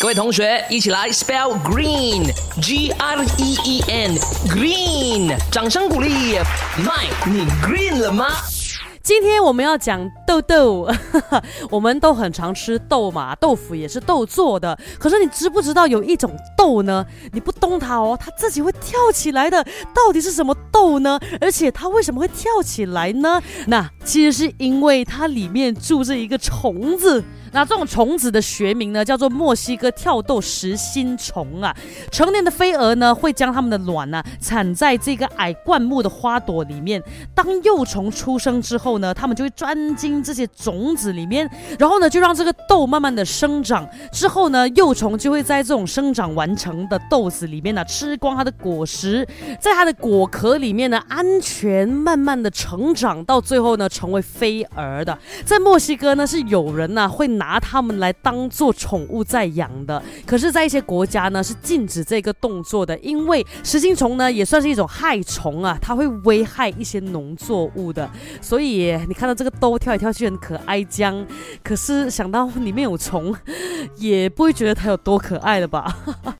各位同学，一起来 spell green，G R E E N，green，掌声鼓励。麦，你 green 了吗？今天我们要讲豆豆，我们都很常吃豆嘛，豆腐也是豆做的。可是你知不知道有一种豆呢？你不动它哦，它自己会跳起来的。到底是什么豆呢？而且它为什么会跳起来呢？那其实是因为它里面住着一个虫子。那这种虫子的学名呢，叫做墨西哥跳豆实心虫啊。成年的飞蛾呢，会将它们的卵呢产在这个矮灌木的花朵里面。当幼虫出生之后呢，它们就会钻进这些种子里面，然后呢，就让这个豆慢慢的生长。之后呢，幼虫就会在这种生长完成的豆子里面呢，吃光它的果实，在它的果壳里面呢，安全慢慢的成长，到最后呢，成为飞蛾的。在墨西哥呢，是有人呢会。拿它们来当做宠物在养的，可是，在一些国家呢是禁止这个动作的，因为食心虫呢也算是一种害虫啊，它会危害一些农作物的。所以你看到这个兜跳来跳去很可爱，将，可是想到 里面有虫，也不会觉得它有多可爱了吧？